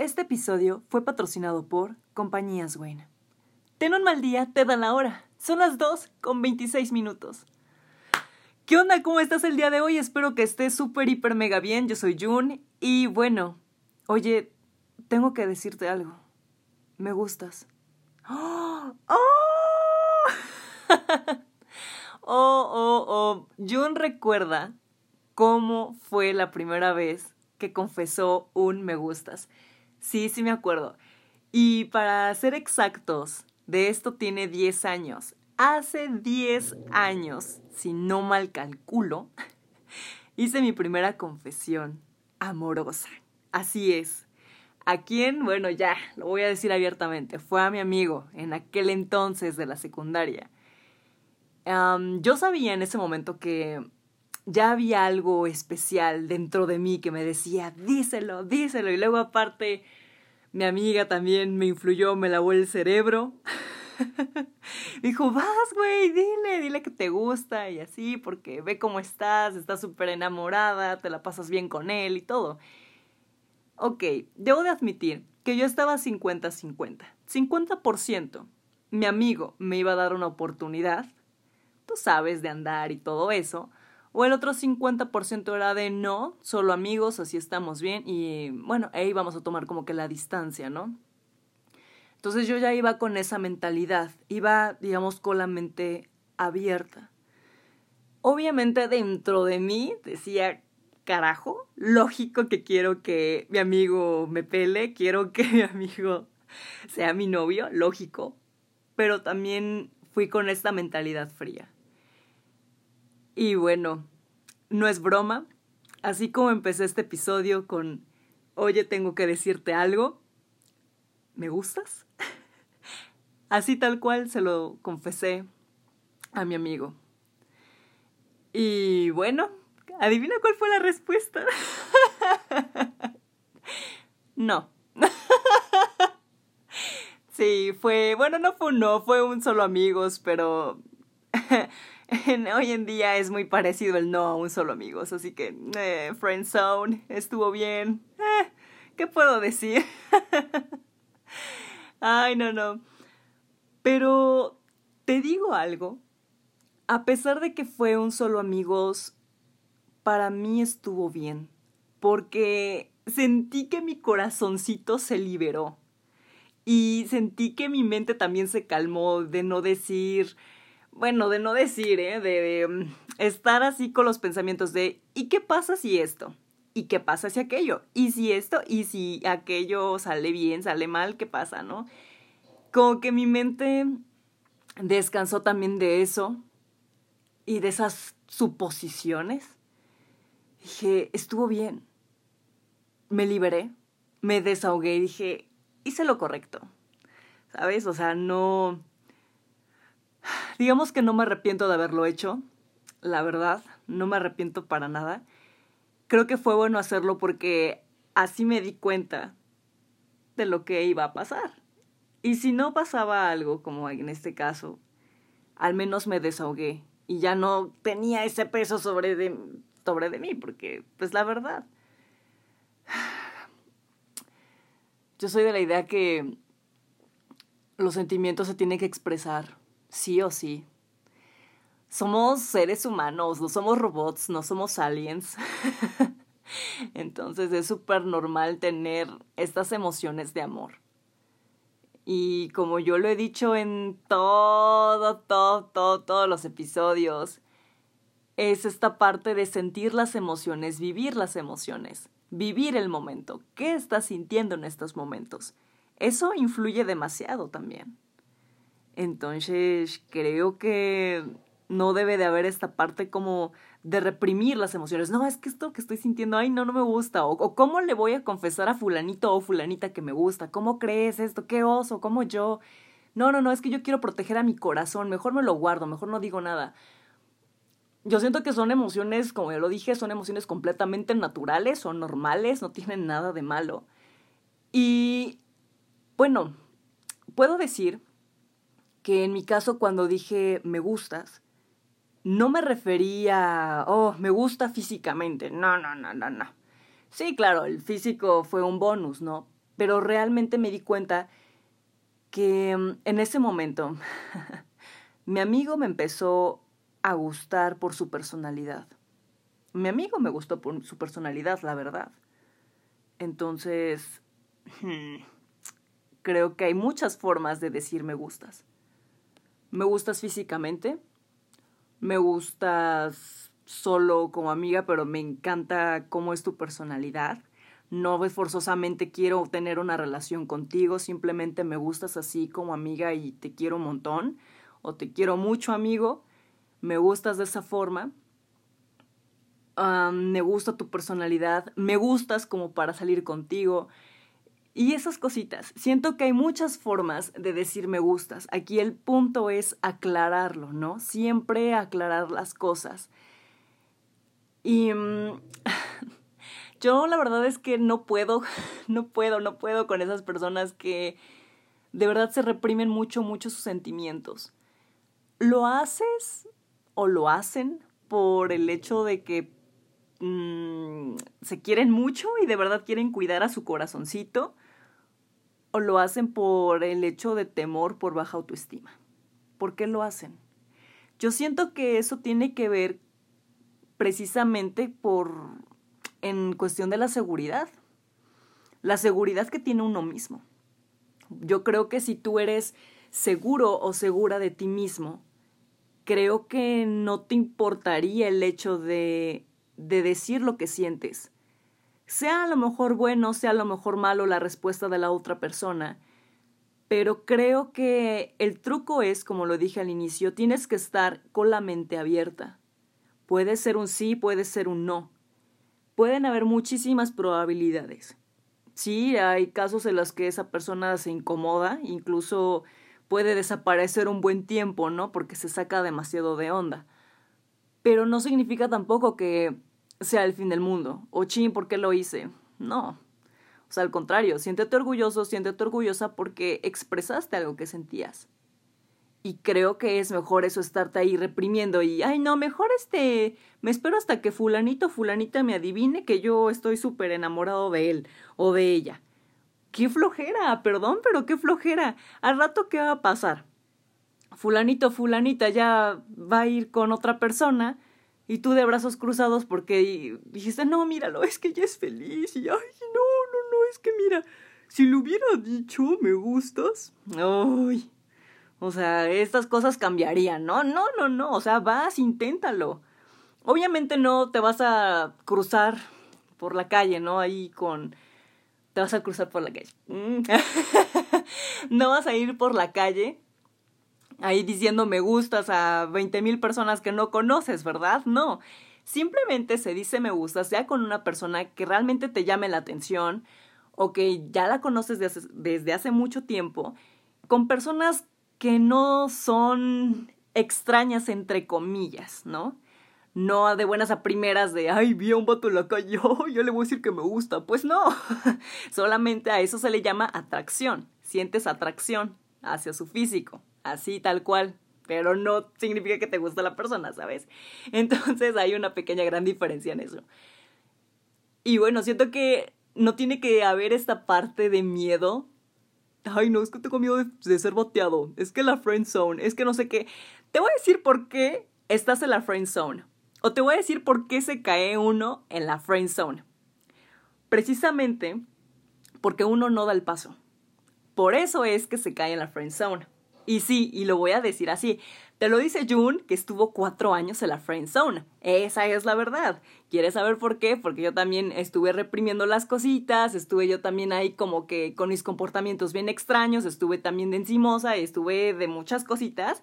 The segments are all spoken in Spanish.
Este episodio fue patrocinado por Compañías Wayne. Ten un mal día, te dan la hora. Son las 2 con 26 minutos. ¿Qué onda? ¿Cómo estás el día de hoy? Espero que estés súper, hiper, mega bien. Yo soy Jun y bueno, oye, tengo que decirte algo. Me gustas. ¡Oh! ¡Oh! oh, oh, oh. Jun recuerda cómo fue la primera vez que confesó un me gustas. Sí, sí me acuerdo. Y para ser exactos, de esto tiene 10 años. Hace 10 años, si no mal calculo, hice mi primera confesión amorosa. Así es. ¿A quién? Bueno, ya, lo voy a decir abiertamente. Fue a mi amigo en aquel entonces de la secundaria. yo sabía en ese momento que ya había algo especial dentro de mí que me decía, díselo, díselo. Y luego aparte, mi amiga también me influyó, me lavó el cerebro. Dijo, vas, güey, dile, dile que te gusta y así, porque ve cómo estás, estás súper enamorada, te la pasas bien con él y todo. Ok, debo de admitir que yo estaba 50-50. 50%. Mi amigo me iba a dar una oportunidad, tú sabes, de andar y todo eso. O el otro 50% era de no, solo amigos, así estamos bien. Y bueno, ahí vamos a tomar como que la distancia, ¿no? Entonces yo ya iba con esa mentalidad, iba, digamos, con la mente abierta. Obviamente dentro de mí decía, carajo, lógico que quiero que mi amigo me pele, quiero que mi amigo sea mi novio, lógico, pero también fui con esta mentalidad fría. Y bueno, no es broma, así como empecé este episodio con, oye, tengo que decirte algo, ¿me gustas? Así tal cual se lo confesé a mi amigo. Y bueno, adivina cuál fue la respuesta. no. sí, fue, bueno, no fue un no, fue un solo amigos, pero hoy en día es muy parecido el no a un solo amigos, así que eh, friend zone estuvo bien. Eh, ¿Qué puedo decir? Ay, no, no. Pero te digo algo, a pesar de que fue un solo amigos, para mí estuvo bien, porque sentí que mi corazoncito se liberó y sentí que mi mente también se calmó de no decir, bueno, de no decir, ¿eh? de, mm, estar así con los pensamientos de, ¿y qué pasa si esto? ¿Y qué pasa si aquello? ¿Y si esto? ¿Y si aquello sale bien, sale mal? ¿Qué pasa, no? como que mi mente descansó también de eso y de esas suposiciones. Dije, estuvo bien. Me liberé, me desahogué y dije, hice lo correcto. ¿Sabes? O sea, no... Digamos que no me arrepiento de haberlo hecho, la verdad, no me arrepiento para nada. Creo que fue bueno hacerlo porque así me di cuenta de lo que iba a pasar. Y si no pasaba algo, como en este caso, al menos me desahogué y ya no tenía ese peso sobre de, sobre de mí, porque, pues la verdad, yo soy de la idea que los sentimientos se tienen que expresar, sí o sí. Somos seres humanos, no somos robots, no somos aliens. Entonces es súper normal tener estas emociones de amor. Y como yo lo he dicho en todo, todo, todo, todos los episodios, es esta parte de sentir las emociones, vivir las emociones, vivir el momento. ¿Qué estás sintiendo en estos momentos? Eso influye demasiado también. Entonces, creo que no debe de haber esta parte como de reprimir las emociones. No, es que esto que estoy sintiendo, ay, no, no me gusta. O, cómo le voy a confesar a fulanito o fulanita que me gusta. ¿Cómo crees esto? ¿Qué oso? ¿Cómo yo? No, no, no, es que yo quiero proteger a mi corazón. Mejor me lo guardo, mejor no digo nada. Yo siento que son emociones, como ya lo dije, son emociones completamente naturales, son normales, no tienen nada de malo. Y bueno, puedo decir que en mi caso cuando dije me gustas, no me refería, oh, me gusta físicamente. No, no, no, no, no. Sí, claro, el físico fue un bonus, ¿no? pero realmente me di cuenta que mm, en ese momento mi amigo me empezó a gustar por su personalidad. Mi amigo me gustó por su personalidad, la verdad. Entonces, creo que hay muchas formas de decir me gustas. Me gustas físicamente, me gustas solo como amiga, pero me encanta cómo es tu personalidad. No forzosamente quiero tener una relación contigo, simplemente me gustas así como amiga y te quiero un montón, o te quiero mucho amigo, me gustas de esa forma. me gusta tu personalidad, me gustas como para salir contigo, y esas cositas. Siento que hay muchas formas de decir me gustas. Aquí el punto es aclararlo, ¿no? Siempre aclarar las cosas. Y mm, yo la verdad es que no puedo, no puedo, no puedo con esas personas que de verdad se reprimen mucho, mucho sus sentimientos. ¿Lo haces o lo hacen por el hecho de que mm, se quieren mucho y de verdad quieren cuidar a su corazoncito? o lo hacen por el hecho de temor por baja autoestima. ¿Por qué lo hacen? Yo siento que eso tiene que ver precisamente por en cuestión de la seguridad. La seguridad que tiene uno mismo. Yo creo que si tú eres seguro o segura de ti mismo, creo que no te importaría el hecho de, de decir lo que sientes sea a lo mejor bueno, sea a lo mejor malo la respuesta de la otra persona, pero creo que el truco es, como lo dije al inicio, tienes que estar con la mente abierta. Puede ser un sí, puede ser un no. Pueden haber muchísimas probabilidades. Sí, hay casos en los que esa persona se incomoda, incluso puede desaparecer un buen tiempo, ¿no? Porque se saca demasiado de onda. Pero no significa tampoco que sea el fin del mundo. O ching, ¿por qué lo hice? No. O sea, al contrario, siéntete orgulloso, siéntete orgullosa porque expresaste algo que sentías. Y creo que es mejor eso estarte ahí reprimiendo y, ay, no, mejor este, me espero hasta que fulanito, fulanita me adivine que yo estoy súper enamorado de él o de ella. Qué flojera, perdón, pero qué flojera. Al rato, ¿qué va a pasar? Fulanito, fulanita ya va a ir con otra persona y tú de brazos cruzados porque dijiste, no, míralo, es que ella es feliz. Y, ay, no, no, no, es que mira, si le hubiera dicho me gustas, ay. O sea, estas cosas cambiarían, ¿no? No, no, no, o sea, vas, inténtalo. Obviamente no te vas a cruzar por la calle, ¿no? Ahí con... Te vas a cruzar por la calle. no vas a ir por la calle ahí diciendo me gustas a 20 mil personas que no conoces, ¿verdad? No. Simplemente se dice me gusta, sea con una persona que realmente te llame la atención o que ya la conoces desde, desde hace mucho tiempo, con personas que no son extrañas entre comillas, ¿no? No de buenas a primeras de, ay, vi a un vato en la calle, yo le voy a decir que me gusta. Pues no, solamente a eso se le llama atracción. Sientes atracción hacia su físico así tal cual, pero no significa que te gusta la persona, ¿sabes? Entonces hay una pequeña gran diferencia en eso. Y bueno, siento que no tiene que haber esta parte de miedo. Ay, no, es que tengo miedo de, ser boteado. Es que la friend zone, es que no sé qué. Te voy a decir por qué estás en la friend zone. O te voy a decir por qué se cae uno en la friend zone. Precisamente porque uno no da el paso. Por eso es que se cae en la friend zone. Y sí, y lo voy a decir así. Te lo dice June, que estuvo cuatro años en la friend zone. Esa es la verdad. ¿Quieres saber por qué? Porque yo también estuve reprimiendo las cositas, estuve yo también ahí como que con mis comportamientos bien extraños, estuve también de encimosa, estuve de muchas cositas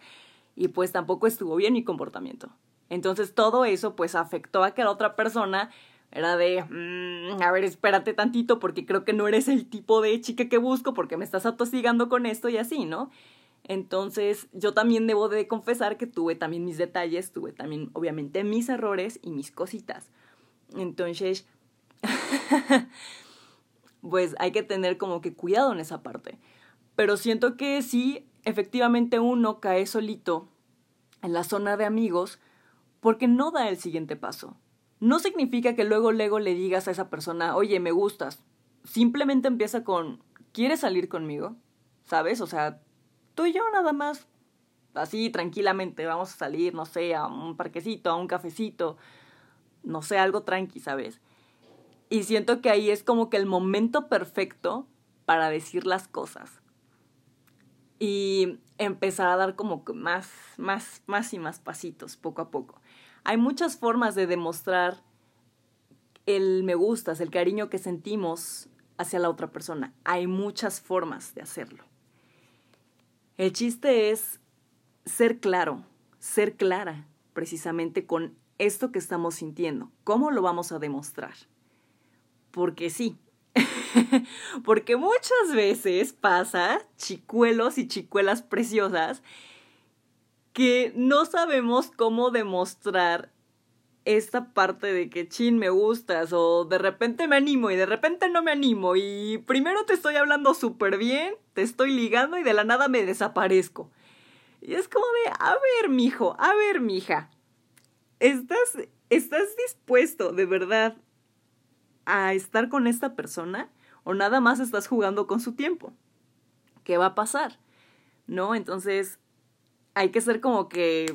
y pues tampoco estuvo bien mi comportamiento. Entonces todo eso pues afectó a que la otra persona era de, mm, a ver, espérate tantito porque creo que no eres el tipo de chica que busco porque me estás atosigando con esto y así, ¿no? Entonces, yo también debo de confesar que tuve también mis detalles, tuve también obviamente mis errores y mis cositas. Entonces, pues hay que tener como que cuidado en esa parte. Pero siento que sí, efectivamente uno cae solito en la zona de amigos porque no da el siguiente paso. No significa que luego, luego le digas a esa persona, oye, me gustas. Simplemente empieza con, ¿quieres salir conmigo? ¿Sabes? O sea, tú y yo nada más, así tranquilamente, vamos a salir, no sé, a un parquecito, a un cafecito, no sé, algo tranqui, ¿sabes? Y siento que ahí es como que el momento perfecto para decir las cosas. Y empezar a dar como más, más, más y más pasitos poco a poco. Hay muchas formas de demostrar el me gustas, el cariño que sentimos hacia la otra persona. Hay muchas formas de hacerlo. El chiste es ser claro, ser clara precisamente con esto que estamos sintiendo. ¿Cómo lo vamos a demostrar? Porque sí, porque muchas veces pasa, chicuelos y chicuelas preciosas, que no sabemos cómo demostrar esta parte de que chin me gustas o de repente me animo y de repente no me animo y primero te estoy hablando súper bien, te estoy ligando y de la nada me desaparezco. Y es como de, a ver, mijo, a ver, mija, ¿estás, estás dispuesto de verdad a estar con esta persona o nada más estás jugando con su tiempo? ¿Qué va a pasar? ¿No? Entonces, hay que ser como que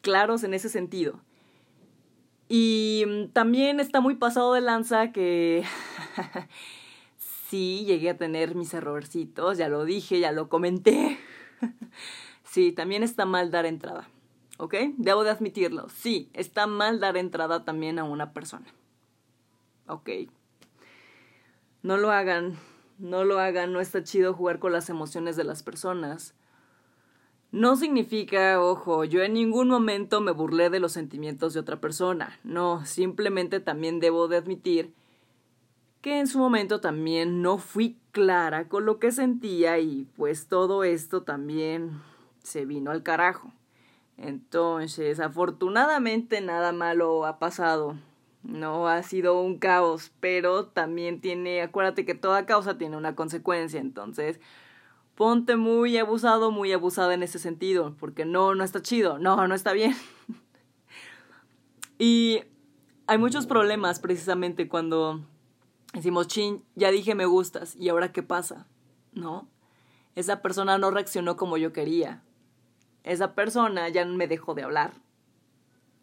claros en ese sentido. Y mm, también está muy pasado de lanza que sí, llegué a tener mis errorcitos, ya lo dije, ya lo comenté. sí, también está mal dar entrada, ¿ok? Debo de admitirlo, sí, está mal dar entrada también a una persona. ¿Ok? No lo hagan, no lo hagan, no está chido jugar con las emociones de las personas. No significa, ojo, yo en ningún momento me burlé de los sentimientos de otra persona. No, simplemente también debo de admitir que en su momento también no fui clara con lo que sentía y pues todo esto también se vino al carajo. Entonces, afortunadamente nada malo ha pasado. No ha sido un caos, pero también tiene, acuérdate que toda causa tiene una consecuencia, entonces ponte muy abusado, muy abusada en ese sentido, porque no, no está chido, no, no está bien. y hay muchos problemas precisamente cuando decimos, chin, ya dije me gustas, ¿y ahora qué pasa? ¿No? Esa persona no reaccionó como yo quería. Esa persona ya me dejó de hablar.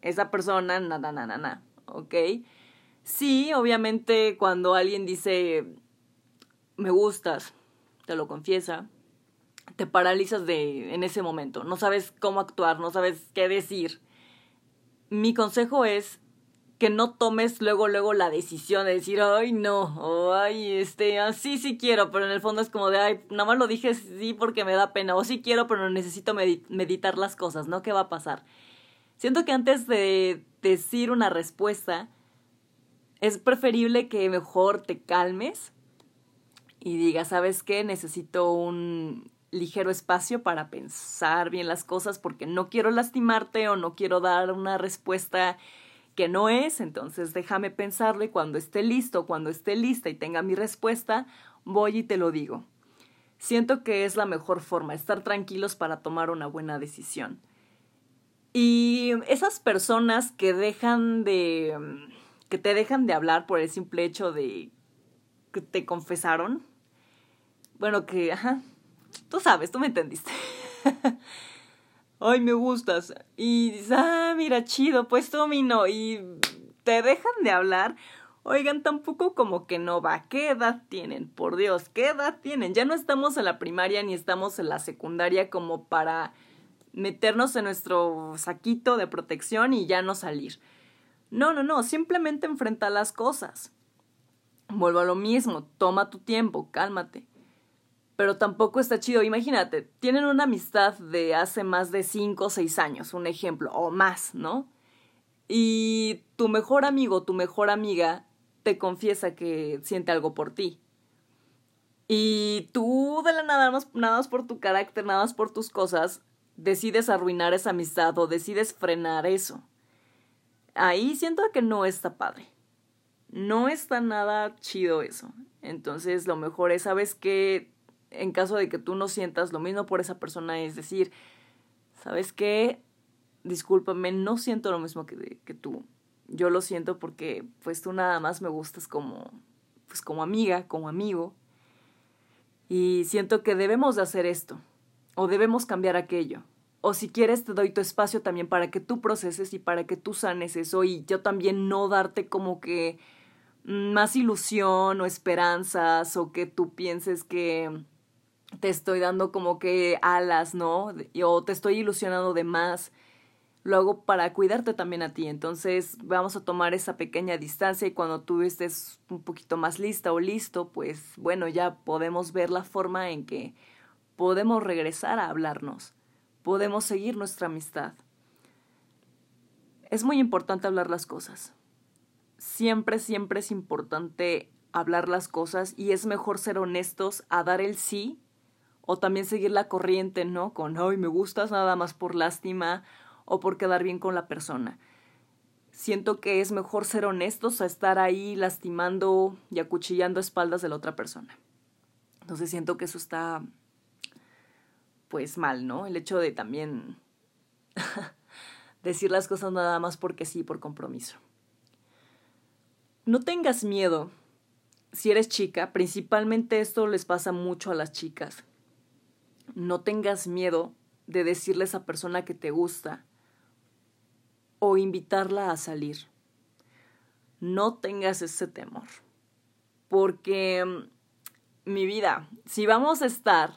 Esa persona, nada, nada, nada, ¿ok? Sí, obviamente cuando alguien dice, me gustas, te lo confiesa, te paralizas de en ese momento, no sabes cómo actuar, no sabes qué decir. Mi consejo es que no tomes luego luego la decisión de decir, "Ay, no, ay, este, así sí quiero", pero en el fondo es como de, "Ay, nada más lo dije sí porque me da pena", o sí quiero, pero necesito meditar las cosas, ¿no? ¿Qué va a pasar? Siento que antes de decir una respuesta es preferible que mejor te calmes y digas, ¿sabes qué? Necesito un ligero espacio para pensar bien las cosas porque no quiero lastimarte o no quiero dar una respuesta que no es, entonces déjame pensarlo y cuando esté listo, cuando esté lista y tenga mi respuesta, voy y te lo digo. Siento que es la mejor forma, estar tranquilos para tomar una buena decisión. Y esas personas que dejan de que te dejan de hablar por el simple hecho de que te confesaron, bueno, que, ajá, Tú sabes, tú me entendiste. Ay, me gustas. Y dices, ah, mira, chido, pues tú no. Y te dejan de hablar. Oigan, tampoco como que no va. ¿Qué edad tienen? Por Dios, ¿qué edad tienen? Ya no estamos en la primaria ni estamos en la secundaria como para meternos en nuestro saquito de protección y ya no salir. No, no, no, simplemente enfrenta las cosas. Vuelvo a lo mismo, toma tu tiempo, cálmate pero tampoco está chido. Imagínate, tienen una amistad de hace más de 5 o 6 años, un ejemplo, o más, ¿no? Y tu mejor amigo, tu mejor amiga, te confiesa que siente algo por ti. Y tú de la nada más, nada más por tu carácter, nada más por tus cosas, decides arruinar esa amistad o decides frenar eso. Ahí siento que no está padre. No está nada chido eso. Entonces lo mejor es, ¿sabes qué? En caso de que tú no sientas lo mismo por esa persona, es decir, ¿sabes qué? Discúlpame, no siento lo mismo que, que tú. Yo lo siento porque pues tú nada más me gustas como, pues como amiga, como amigo. Y siento que debemos de hacer esto, o debemos cambiar aquello. O si quieres, te doy tu espacio también para que tú proceses y para que tú sanes eso y yo también no darte como que más ilusión o esperanzas o que tú pienses que te estoy dando como que alas, ¿no? O te estoy ilusionando de más. Lo hago para cuidarte también a ti. Entonces vamos a tomar esa pequeña distancia y cuando tú estés un poquito más lista o listo, pues bueno, ya podemos ver la forma en que podemos regresar a hablarnos podemos seguir nuestra amistad. Es muy importante hablar las cosas. Siempre, siempre es importante hablar las cosas y es mejor ser honestos a dar el sí o también seguir la corriente, ¿no? Con, ay, me gustas nada más por lástima o por quedar bien con la persona. Siento que es mejor ser honestos a estar ahí lastimando y acuchillando espaldas de la otra persona. Entonces siento que eso está pues mal, ¿no? El hecho de también decir las cosas nada más porque sí, por compromiso. No tengas miedo. Si eres chica, principalmente esto les pasa mucho a las chicas. No tengas miedo de decirle a esa persona que te gusta o invitarla a salir. No tengas ese temor. Porque, mm, mi vida, si vamos a estar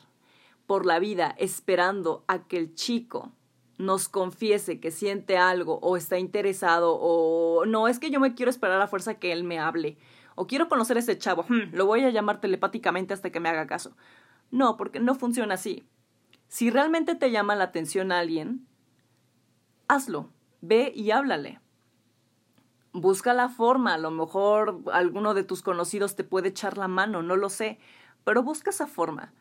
por la vida esperando a que el chico nos confiese que siente algo o está interesado o no, es que yo me quiero esperar a fuerza que él me hable o quiero conocer a ese chavo, hmm, lo voy a llamar telepáticamente hasta que me haga caso. No, porque no funciona así. Si realmente te llama la atención a alguien, hazlo, ve y háblale. Busca la forma, a lo mejor alguno de tus conocidos te puede echar la mano, no lo sé, pero busca esa forma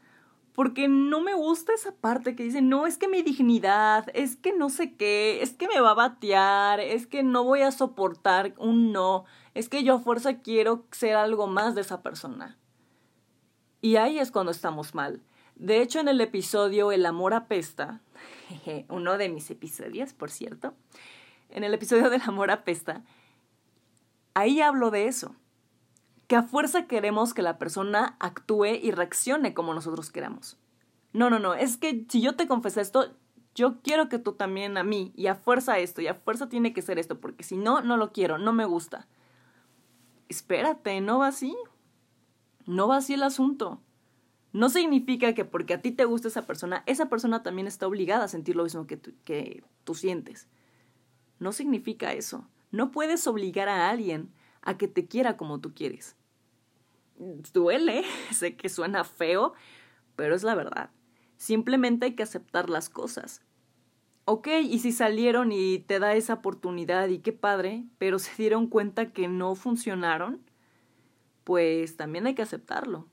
porque no me gusta esa parte que dice, no, es que mi dignidad, es que no sé qué, es que me va a batear, es que no voy a soportar un no, es que yo a fuerza quiero ser algo más de esa persona. Y ahí es cuando estamos mal. De hecho, en el episodio El amor apesta, uno de mis episodios, por cierto, en el episodio del amor apesta, ahí hablo de eso que a fuerza queremos que la persona actúe y reaccione como nosotros queramos. No, no, no, es que si yo te confesé esto, yo quiero que tú también a mí, y a fuerza esto, y a fuerza tiene que ser esto, porque si no, no lo quiero, no me gusta. Espérate, no va así. No va así el asunto. No significa que porque a ti te gusta esa persona, esa persona también está obligada a sentir lo mismo que tú sientes. No significa eso. No puedes obligar a alguien a que te quiera como tú quieres. Duele, sé que suena feo, pero es la verdad. Simplemente hay que aceptar las cosas. Ok, y si salieron y te da esa oportunidad y qué padre, pero se dieron cuenta que no funcionaron, pues también hay que aceptarlo.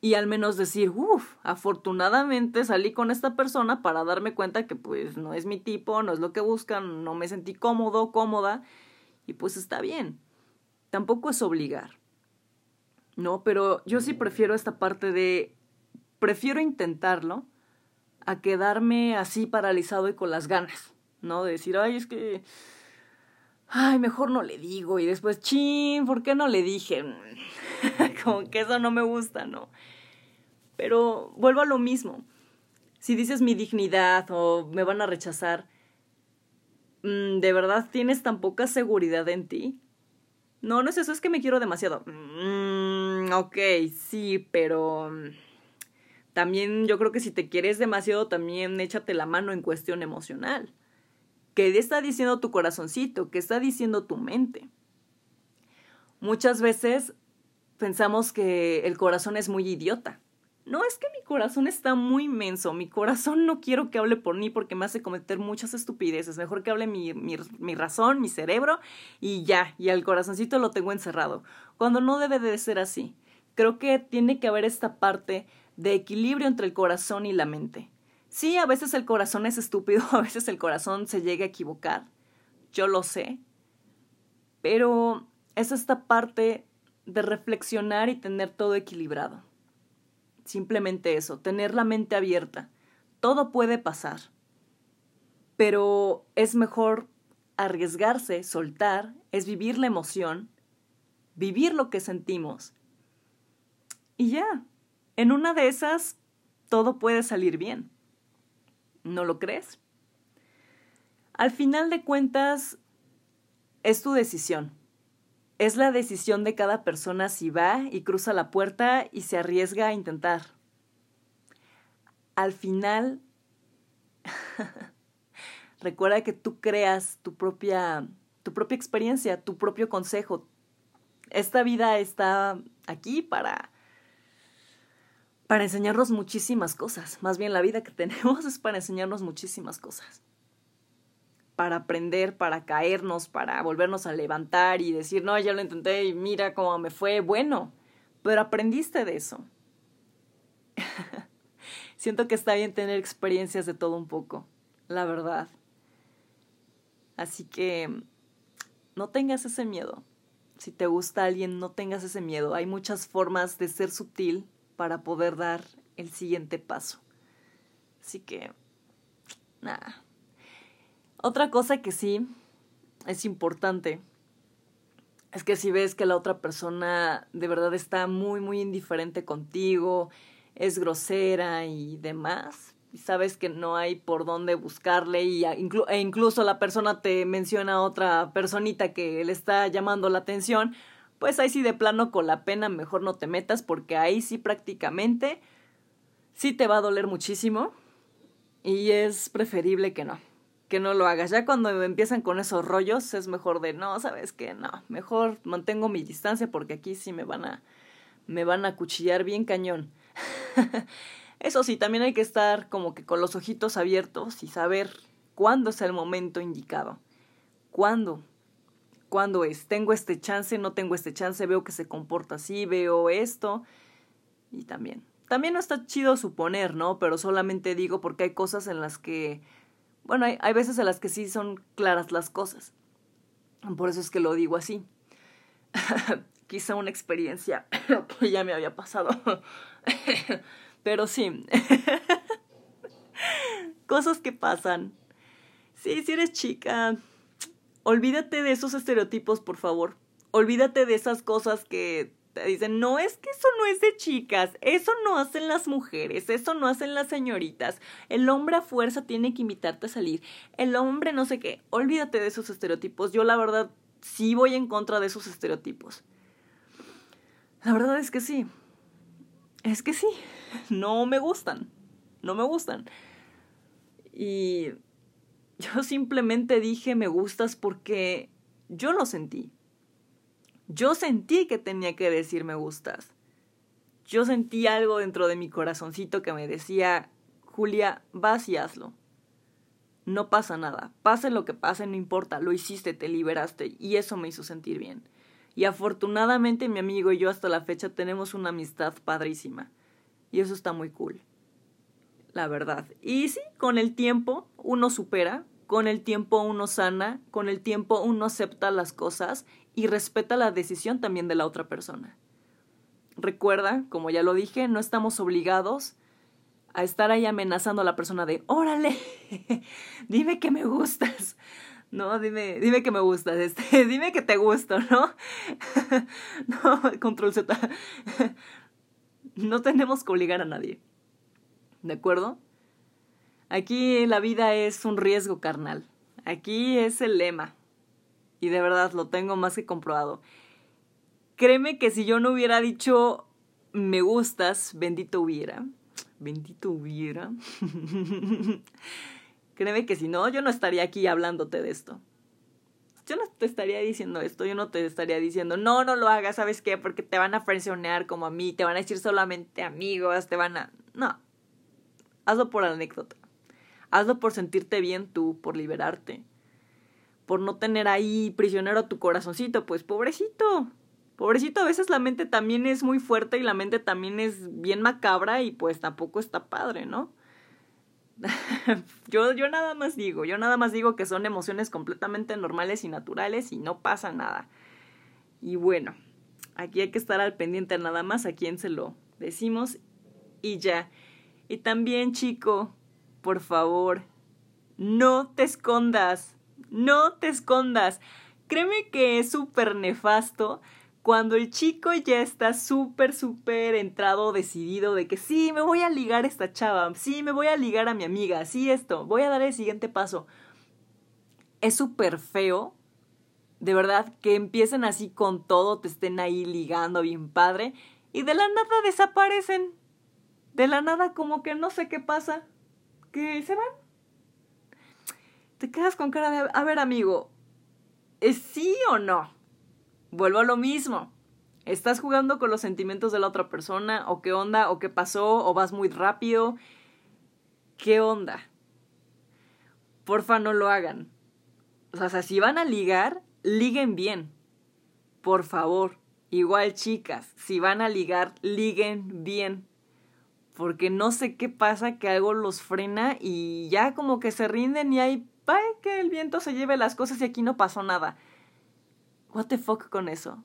Y al menos decir, uff, afortunadamente salí con esta persona para darme cuenta que pues no es mi tipo, no es lo que buscan, no me sentí cómodo, cómoda, y pues está bien tampoco es obligar. No, pero yo sí prefiero esta parte de prefiero intentarlo a quedarme así paralizado y con las ganas, ¿no? De decir, ay, es que ay, mejor no le digo y después, chin, ¿por qué no le dije? Como que eso no me gusta, ¿no? Pero vuelvo a lo mismo. Si dices mi dignidad o me van a rechazar, mm, ¿de verdad tienes tan poca seguridad en ti no, no es eso, es que me quiero demasiado. Mm, ok, sí, pero mm, también yo creo que si te quieres demasiado, también échate la mano en cuestión emocional. ¿Qué está diciendo tu corazoncito? ¿Qué está diciendo tu mente? Muchas veces pensamos que el corazón es muy idiota no, es que mi corazón está muy inmenso. Mi corazón no quiero que hable por mí porque me hace cometer muchas estupideces. Mejor que hable mi, mi, mi, razón, mi cerebro y ya. Y al corazoncito lo tengo encerrado. Cuando no debe de ser así. Creo que tiene que haber esta parte de equilibrio entre el corazón y la mente. Sí, a veces el corazón es estúpido, a veces el corazón se llega a equivocar. Yo lo sé. Pero es esta parte de reflexionar y tener todo equilibrado. Simplemente eso, tener la mente abierta. Todo puede pasar. Pero es mejor arriesgarse, soltar, es vivir la emoción, vivir lo que sentimos. Y ya, en una de esas todo puede salir bien. ¿No lo crees? Al final de cuentas, es tu decisión. Es la decisión de cada persona si va y cruza la puerta y se arriesga a intentar. Al final, recuerda que tú creas tu propia, tu propia experiencia, tu propio consejo. Esta vida está aquí para para enseñarnos muchísimas cosas. Más bien la vida que tenemos es para enseñarnos muchísimas cosas. Para aprender, para caernos, para volvernos a levantar y decir, no, ya lo intenté y mira cómo me fue. Bueno, pero aprendiste de eso. Siento que está bien tener experiencias de todo un poco, la verdad. Así que no tengas ese miedo. Si te gusta alguien, no tengas ese miedo. Hay muchas formas de ser sutil para poder dar el siguiente paso. Así que, nada. Otra cosa que sí es importante es que si ves que la otra persona de verdad está muy, muy indiferente contigo, es grosera y demás, y sabes que no hay por dónde buscarle y e incluso la persona te menciona a otra personita que le está llamando la atención, pues ahí sí de plano con la pena mejor no te metas porque ahí sí prácticamente sí te va a doler muchísimo y es preferible que no, que no lo hagas. Ya cuando empiezan con esos rollos es mejor de no, sabes que no, mejor mantengo mi distancia porque aquí sí me van a me van a cuchillar bien cañón. Eso sí, también hay que estar como que con los ojitos abiertos y saber cuándo es el momento indicado. ¿Cuándo? Cuándo es, tengo este chance, no tengo este chance, veo que se comporta así, veo esto. Y también, también no está chido suponer, ¿no? Pero solamente digo porque hay cosas en las que, bueno, hay, hay veces en las que sí son claras las cosas. Por eso es que lo digo así. Quizá una experiencia que ya me había pasado. Pero sí. Cosas que pasan. Sí, si eres chica, olvídate de esos estereotipos, por favor. Olvídate de esas cosas que te dicen, no es que eso no es de chicas, eso no hacen las mujeres, eso no hacen las señoritas, el hombre a fuerza tiene que invitarte a salir, el hombre no sé qué, olvídate de esos estereotipos, yo la verdad sí voy en contra de esos estereotipos. La verdad es que sí, es que sí, no me gustan, no me gustan. Y yo simplemente dije me gustas porque yo lo sentí. Yo sentí que tenía que decir me gustas. Yo sentí algo dentro de mi corazoncito que me decía, Julia, vas y hazlo. No pasa nada, pase lo que pase, no importa, lo hiciste, te liberaste y eso me hizo sentir bien. Y afortunadamente mi amigo y yo hasta la fecha tenemos una amistad padrísima. Y eso está muy cool. La verdad. Y sí, con el tiempo uno supera, con el tiempo uno sana, con el tiempo uno acepta las cosas y respeta la decisión también de la otra persona. Recuerda, como ya lo dije, no estamos obligados a estar ahí amenazando a la persona de, órale, dime que me gustas. No, dime, dime que me gustas, este, dime que te gusto, ¿no? no, control Z. no tenemos que obligar a nadie. ¿De acuerdo? Aquí la vida es un riesgo carnal. Aquí es el lema. Y de verdad lo tengo más que comprobado. Créeme que si yo no hubiera dicho me gustas, bendito hubiera. Bendito hubiera. Créeme que si no, yo no estaría aquí hablándote de esto. Yo no te estaría diciendo esto, yo no te estaría diciendo, no, no lo hagas, ¿sabes qué? Porque te van a presionar como a mí, te van a decir solamente amigos, te van a... No, hazlo por anécdota. Hazlo por sentirte bien tú, por liberarte. Por no tener ahí prisionero a tu corazoncito, pues pobrecito. Pobrecito, a veces la mente también es muy fuerte y la mente también es bien macabra y pues tampoco está padre, ¿no? yo, yo nada más digo, yo nada más digo que son emociones completamente normales y naturales y no pasa nada. Y bueno, aquí hay que estar al pendiente nada más a quién se lo decimos y ya. Y también, chico, por favor, no te escondas, no te escondas. Créeme que es súper nefasto Cuando el chico ya está súper, súper entrado, decidido de que sí, me voy a ligar a esta chava, sí, me voy a ligar a mi amiga, sí, esto, voy a dar el siguiente paso. Es súper feo, de verdad, que empiecen así con todo, te estén ahí ligando bien padre, y de la nada desaparecen. De la nada como que no sé qué pasa, que se van. Te quedas con cara de, a ver amigo, ¿es sí o no? Vuelvo a lo mismo. ¿Estás jugando con los sentimientos de la otra persona? ¿O qué onda? ¿O qué pasó? ¿O vas muy rápido? ¿Qué onda? Porfa, no lo hagan. O sea, si van a ligar, liguen bien. Por favor. Igual, chicas, si van a ligar, liguen bien. Porque no sé qué pasa que algo los frena y ya como que se rinden y hay que el viento se lleve las cosas y aquí no pasó nada. What the fuck con eso.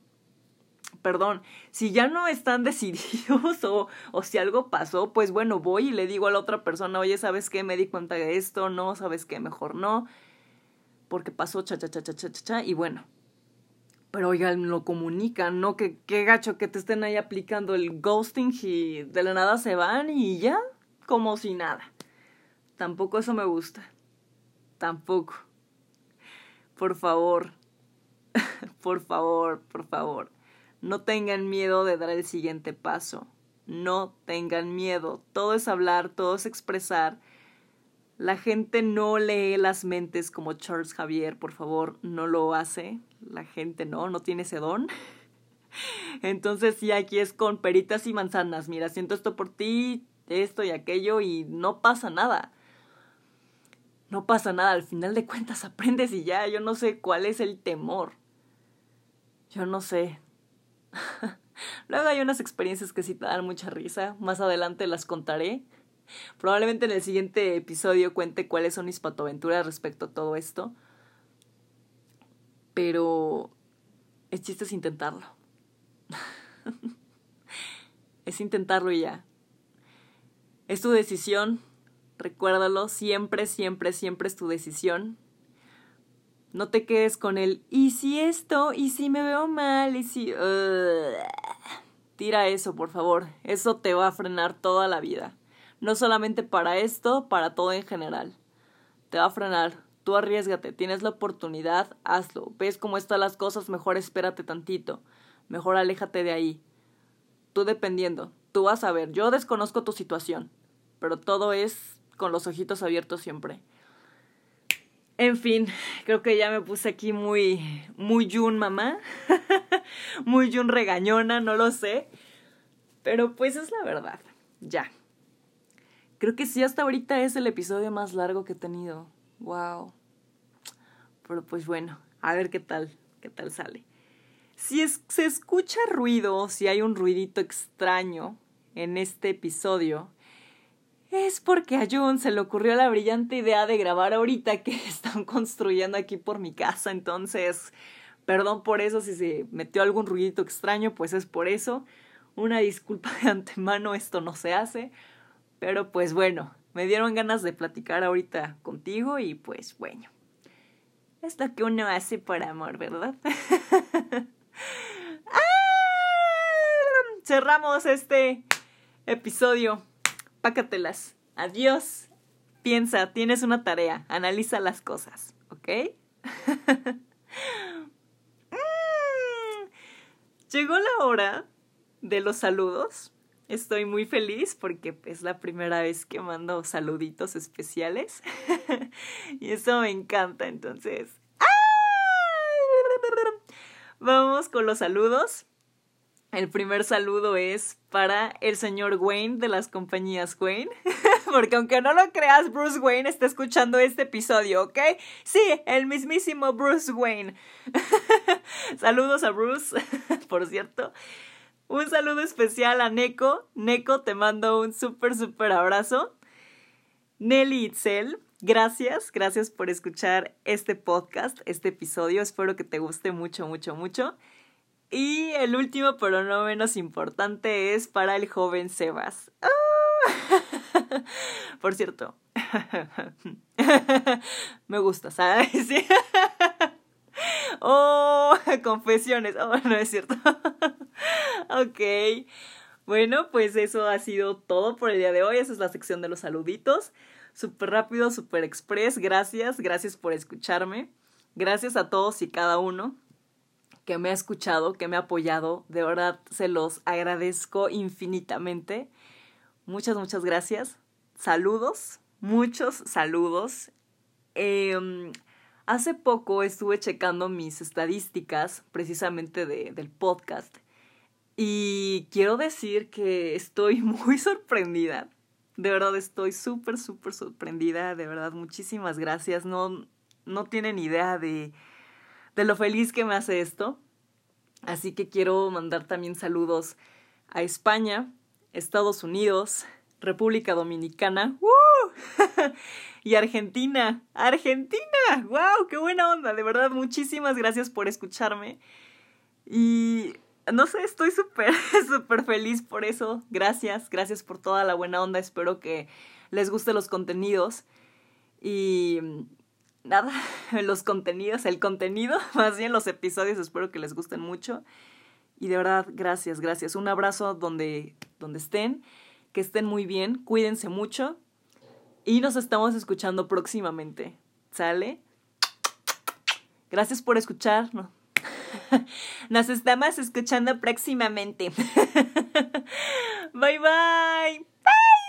Perdón, si ya no están decididos o, o si algo pasó, pues bueno, voy y le digo a la otra persona, oye, ¿sabes qué? Me di cuenta de esto, no, ¿sabes qué? Mejor no, porque pasó cha cha cha cha cha cha, y bueno. Pero oigan, lo comunican, ¿no? Que qué gacho que te estén ahí aplicando el ghosting y de la nada se van y ya, como si nada. Tampoco eso me gusta. Tampoco. Por favor, por favor, por favor, no tengan miedo de dar el siguiente paso. No tengan miedo. Todo es hablar, todo es expresar. La gente no lee las mentes como Charles Javier, por favor, no lo hace. La gente no, no tiene ese don. Entonces sí, aquí es con peritas y manzanas. Mira, siento esto por ti, esto y aquello y no pasa nada. No pasa nada, al final de cuentas aprendes y ya, yo no sé cuál es el temor. Yo no sé. Luego hay unas experiencias que sí te dan mucha risa. Más adelante las contaré. Probablemente en el siguiente episodio cuente cuáles son mis patoaventuras respecto a todo esto. Pero el chiste es intentarlo. es intentarlo y ya. Es tu decisión. Recuérdalo, siempre, siempre, siempre es tu decisión. No te quedes con el, ¿y si esto? ¿Y si me veo mal? ¿Y si... Tira eso, por favor. Eso te va a frenar toda la vida. No solamente para esto, para todo en general. Te va a frenar. Tú arriesgate, tienes la oportunidad, hazlo. Ves cómo están las cosas, mejor espérate tantito. Mejor aléjate de ahí. Tú dependiendo. Tú vas a ver. Yo desconozco tu situación. Pero todo es con los ojitos abiertos siempre. En fin, creo que ya me puse aquí muy, muy Jun mamá, muy Jun regañona, no lo sé. Pero pues es la verdad, ya. Creo que sí, hasta ahorita es el episodio más largo que he tenido. Wow. Pero pues bueno, a ver qué tal, qué tal sale. Si se escucha ruido, si hay un ruidito extraño en este episodio, es porque a Jun se le ocurrió la brillante idea de grabar ahorita que están construyendo aquí por mi casa. Entonces, perdón por eso, si se metió algún ruidito extraño, pues es por eso. Una disculpa de antemano, esto no se hace. Pero pues bueno, me dieron ganas de platicar ahorita contigo y pues bueno. Es lo que uno hace por amor, ¿verdad? ¡Ah! Cerramos este episodio pácatelas. Adiós. Piensa, tienes una tarea, analiza las cosas, ¿ok? Mm. Llegó la hora de los saludos. Estoy muy feliz porque es la primera vez que mando saluditos especiales. y eso me encanta, entonces. Vamos con los saludos. El primer saludo es para el señor Wayne de las compañías Wayne. Porque aunque no lo creas, Bruce Wayne está escuchando este episodio, ¿ok? Sí, el mismísimo Bruce Wayne. Saludos a Bruce, por cierto. Un saludo especial a Neko. Neko, te mando un súper, súper abrazo. Nelly Itzel, gracias, gracias por escuchar este podcast, este episodio. Espero que te guste mucho, mucho, mucho. Y el último, pero no menos importante, es para el joven Sebas. ¡Ah! Por cierto, me gusta, ¿sabes? Oh, confesiones. Oh, no es cierto. ok. Bueno, pues eso ha sido todo por el día de hoy. Esa es la sección de los saluditos. Súper rápido, súper express. Gracias, gracias por escucharme. Gracias a todos y cada uno que me ha escuchado, que me ha apoyado. De verdad, se los agradezco infinitamente. Muchas, muchas gracias. Saludos, muchos saludos. Em, hace poco estuve checando mis estadísticas precisamente de, del podcast y quiero decir que estoy muy sorprendida. De verdad estoy súper, súper sorprendida. De verdad, muchísimas gracias. No, no tienen idea de, de lo feliz que me hace esto. Así que quiero mandar también saludos a España, Estados Unidos, República Dominicana y Argentina. Argentina, wow, qué buena onda, de verdad, muchísimas gracias por escucharme. Y no sé, estoy súper, súper feliz por eso. Gracias, gracias por toda la buena onda. Espero que les guste los contenidos. Y nada, los contenidos, el contenido, más bien los episodios, espero que les gusten mucho. Y de verdad, gracias, gracias. Un abrazo donde, donde estén, que estén muy bien, cuídense mucho y nos estamos escuchando próximamente. ¿Sale? Gracias por escuchar. Nos estamos escuchando próximamente. bye bye. Bye.